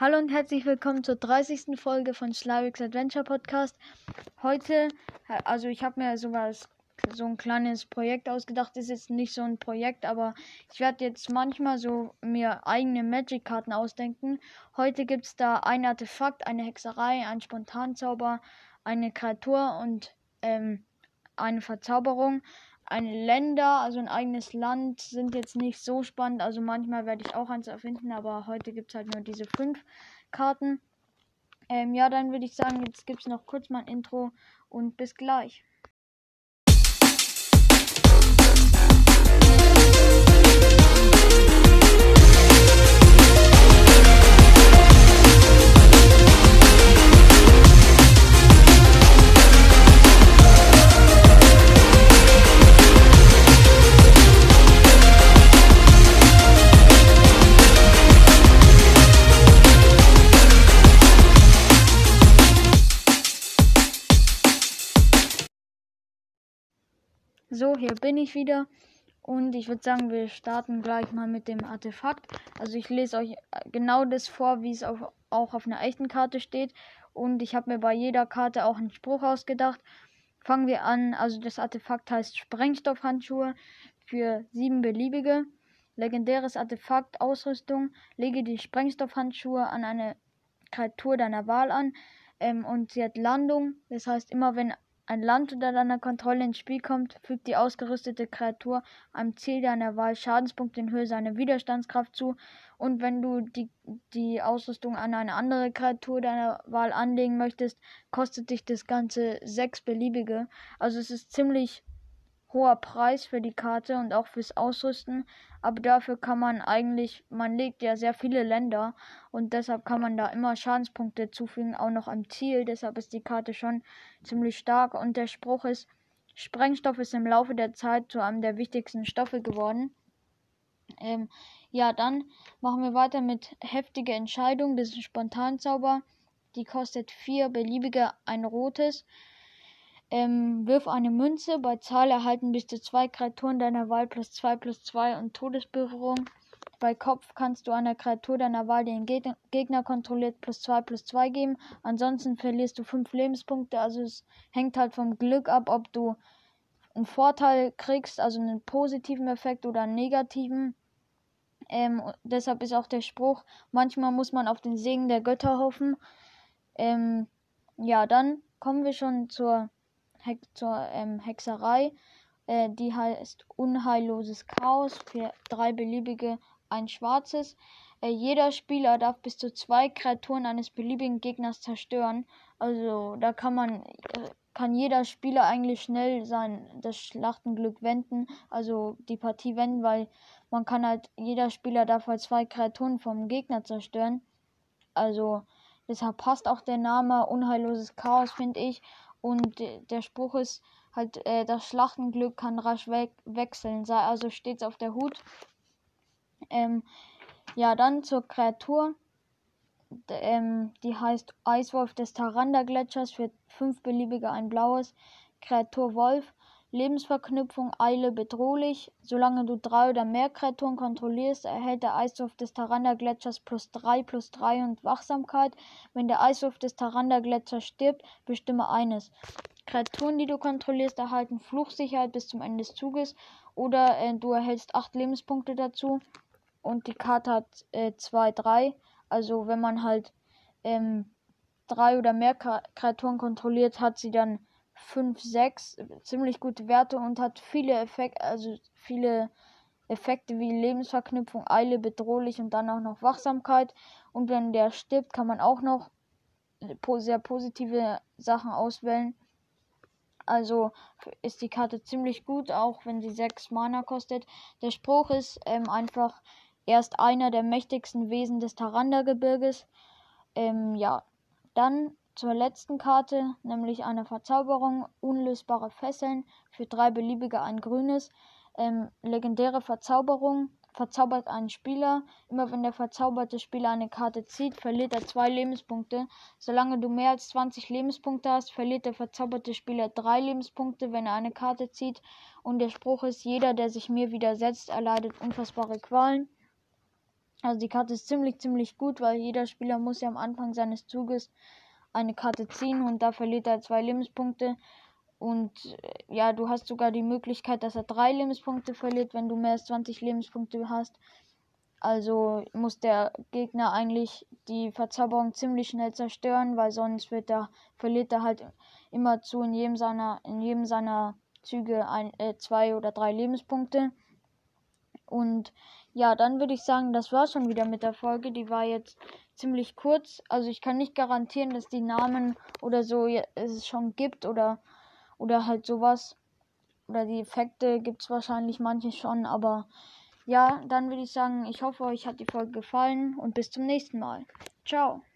Hallo und herzlich willkommen zur 30. Folge von Slavix Adventure Podcast. Heute, also ich habe mir sowas, so ein kleines Projekt ausgedacht. Ist jetzt nicht so ein Projekt, aber ich werde jetzt manchmal so mir eigene Magic-Karten ausdenken. Heute gibt es da ein Artefakt, eine Hexerei, ein Spontanzauber, eine Kreatur und ähm, eine Verzauberung eine Länder, also ein eigenes Land, sind jetzt nicht so spannend. Also manchmal werde ich auch eins erfinden, aber heute gibt es halt nur diese fünf Karten. Ähm, ja, dann würde ich sagen, jetzt gibt es noch kurz mal ein Intro und bis gleich. So, hier bin ich wieder. Und ich würde sagen, wir starten gleich mal mit dem Artefakt. Also ich lese euch äh, genau das vor, wie es auf, auch auf einer echten Karte steht. Und ich habe mir bei jeder Karte auch einen Spruch ausgedacht. Fangen wir an. Also das Artefakt heißt Sprengstoffhandschuhe für sieben beliebige. Legendäres Artefakt, Ausrüstung. Lege die Sprengstoffhandschuhe an eine Kreatur deiner Wahl an. Ähm, und sie hat Landung. Das heißt, immer wenn ein Land unter deiner Kontrolle ins Spiel kommt, fügt die ausgerüstete Kreatur einem Ziel deiner Wahl Schadenspunkte in Höhe seiner Widerstandskraft zu. Und wenn du die, die Ausrüstung an eine andere Kreatur deiner Wahl anlegen möchtest, kostet dich das Ganze sechs beliebige. Also es ist ziemlich hoher Preis für die Karte und auch fürs Ausrüsten, aber dafür kann man eigentlich, man legt ja sehr viele Länder und deshalb kann man da immer Schadenspunkte zufügen, auch noch am Ziel, deshalb ist die Karte schon ziemlich stark und der Spruch ist, Sprengstoff ist im Laufe der Zeit zu einem der wichtigsten Stoffe geworden. Ähm, ja, dann machen wir weiter mit heftige Entscheidung. Das ist ein Spontanzauber. Die kostet vier beliebige, ein rotes. Ähm, wirf eine Münze. Bei Zahl erhalten bis zu zwei Kreaturen deiner Wahl plus zwei plus zwei und Todesberührung. Bei Kopf kannst du einer Kreatur deiner Wahl, die den Geg Gegner kontrolliert, plus zwei plus zwei geben. Ansonsten verlierst du fünf Lebenspunkte. Also es hängt halt vom Glück ab, ob du einen Vorteil kriegst, also einen positiven Effekt oder einen negativen. Ähm, deshalb ist auch der Spruch, manchmal muss man auf den Segen der Götter hoffen. Ähm, ja, dann kommen wir schon zur Zur ähm, Hexerei. Äh, die heißt Unheilloses Chaos für drei beliebige, ein schwarzes. Äh, jeder Spieler darf bis zu zwei Kreaturen eines beliebigen Gegners zerstören. Also da kann man äh, kann jeder Spieler eigentlich schnell sein das Schlachtenglück wenden, also die Partie wenden, weil man kann halt jeder Spieler darf halt zwei Kreaturen vom Gegner zerstören. Also deshalb passt auch der Name Unheilloses Chaos, finde ich. Und der Spruch ist halt, äh, das Schlachtenglück kann rasch we wechseln, sei also stets auf der Hut. Ähm, ja, dann zur Kreatur. D ähm, die heißt Eiswolf des Taranda-Gletschers für fünf beliebige ein blaues. Kreatur Wolf Lebensverknüpfung Eile bedrohlich. Solange du drei oder mehr Kreaturen kontrollierst, erhält der Eiswurf des Taranda-Gletschers plus 3 plus 3 und Wachsamkeit. Wenn der Eiswurf des Taranda-Gletschers stirbt, bestimme eines. Kreaturen, die du kontrollierst, erhalten Fluchsicherheit bis zum Ende des Zuges oder äh, du erhältst 8 Lebenspunkte dazu. Und die Karte hat 2, äh, 3. Also wenn man halt ähm, drei oder mehr Kreaturen kontrolliert, hat sie dann 5, 6 ziemlich gute Werte und hat viele Effekte, also viele Effekte wie Lebensverknüpfung, Eile, bedrohlich und dann auch noch Wachsamkeit. Und wenn der stirbt, kann man auch noch sehr positive Sachen auswählen. Also ist die Karte ziemlich gut, auch wenn sie 6 Mana kostet. Der Spruch ist ähm, einfach, er ist einer der mächtigsten Wesen des Taranda-Gebirges. Ähm, ja, dann zur letzten Karte, nämlich eine Verzauberung, unlösbare Fesseln für drei beliebige ein grünes. Ähm, legendäre Verzauberung verzaubert einen Spieler. Immer wenn der verzauberte Spieler eine Karte zieht, verliert er zwei Lebenspunkte. Solange du mehr als 20 Lebenspunkte hast, verliert der verzauberte Spieler drei Lebenspunkte, wenn er eine Karte zieht. Und der Spruch ist, jeder, der sich mir widersetzt, erleidet unfassbare Qualen. Also die Karte ist ziemlich, ziemlich gut, weil jeder Spieler muss ja am Anfang seines Zuges eine Karte ziehen und da verliert er zwei Lebenspunkte. Und äh, ja, du hast sogar die Möglichkeit, dass er drei Lebenspunkte verliert, wenn du mehr als 20 Lebenspunkte hast. Also muss der Gegner eigentlich die Verzauberung ziemlich schnell zerstören, weil sonst wird er, verliert er halt immer zu in jedem seiner, in jedem seiner Züge ein, äh, zwei oder drei Lebenspunkte. Und ja, dann würde ich sagen, das war schon wieder mit der Folge. Die war jetzt ziemlich kurz. Also ich kann nicht garantieren, dass die Namen oder so es schon gibt oder, oder halt sowas. Oder die Effekte gibt es wahrscheinlich manche schon, aber ja, dann würde ich sagen, ich hoffe, euch hat die Folge gefallen und bis zum nächsten Mal. Ciao.